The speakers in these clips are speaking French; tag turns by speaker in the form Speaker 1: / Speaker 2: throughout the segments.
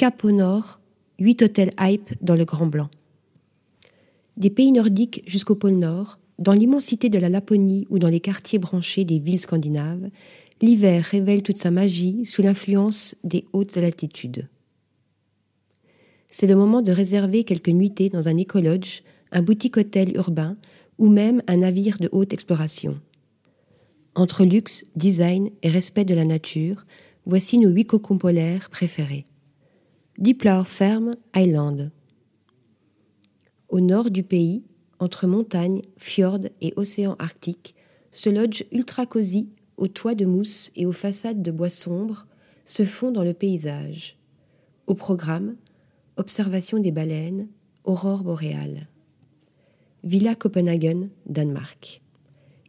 Speaker 1: cap au nord, huit hôtels hype dans le Grand Blanc. Des pays nordiques jusqu'au pôle Nord, dans l'immensité de la Laponie ou dans les quartiers branchés des villes scandinaves, l'hiver révèle toute sa magie sous l'influence des hautes altitudes. C'est le moment de réserver quelques nuitées dans un écolodge, un boutique hôtel urbain ou même un navire de haute exploration. Entre luxe, design et respect de la nature, voici nos huit cocons polaires préférés. Deep Ferme Island. Au nord du pays, entre montagnes, fjords et océan arctique, ce lodge ultra cosy, aux toits de mousse et aux façades de bois sombres, se fond dans le paysage. Au programme, observation des baleines, aurore boréale. Villa Copenhagen, Danemark.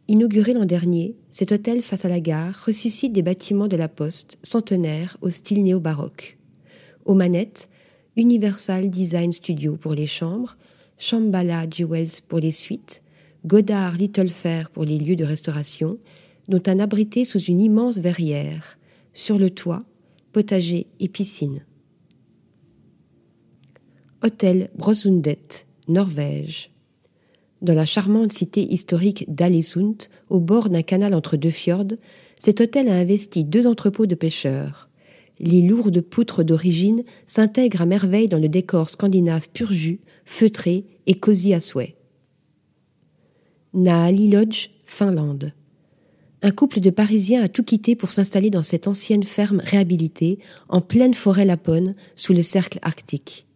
Speaker 1: Inauguré l'an dernier, cet hôtel face à la gare ressuscite des bâtiments de la poste centenaires au style néo-baroque. Aux manettes, Universal Design Studio pour les chambres, Shambhala Jewels pour les suites, Godard Little Fair pour les lieux de restauration, dont un abrité sous une immense verrière, sur le toit, potager et piscine. Hôtel Brosundet, Norvège. Dans la charmante cité historique d'Alesund, au bord d'un canal entre deux fjords, cet hôtel a investi deux entrepôts de pêcheurs. Les lourdes poutres d'origine s'intègrent à merveille dans le décor scandinave pur jus, feutré et cosy à souhait. Naali Lodge, Finlande. Un couple de Parisiens a tout quitté pour s'installer dans cette ancienne ferme réhabilitée, en pleine forêt lapone, sous le cercle arctique.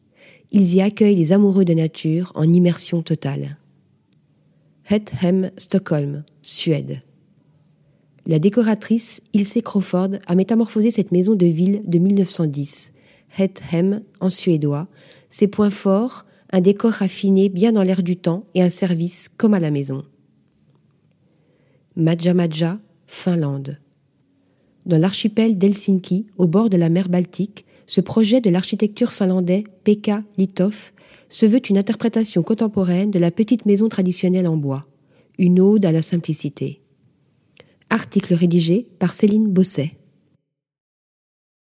Speaker 1: Ils y accueillent les amoureux de nature en immersion totale. Hethem, Stockholm, Suède. La décoratrice Ilse Crawford a métamorphosé cette maison de ville de 1910. Hethem, en suédois, ses points forts, un décor raffiné bien dans l'air du temps et un service comme à la maison. Maja Maja, Finlande. Dans l'archipel d'Helsinki, au bord de la mer Baltique, ce projet de l'architecture finlandais Pekka Litoff se veut une interprétation contemporaine de la petite maison traditionnelle en bois, une ode à la simplicité. Article rédigé par Céline Bosset.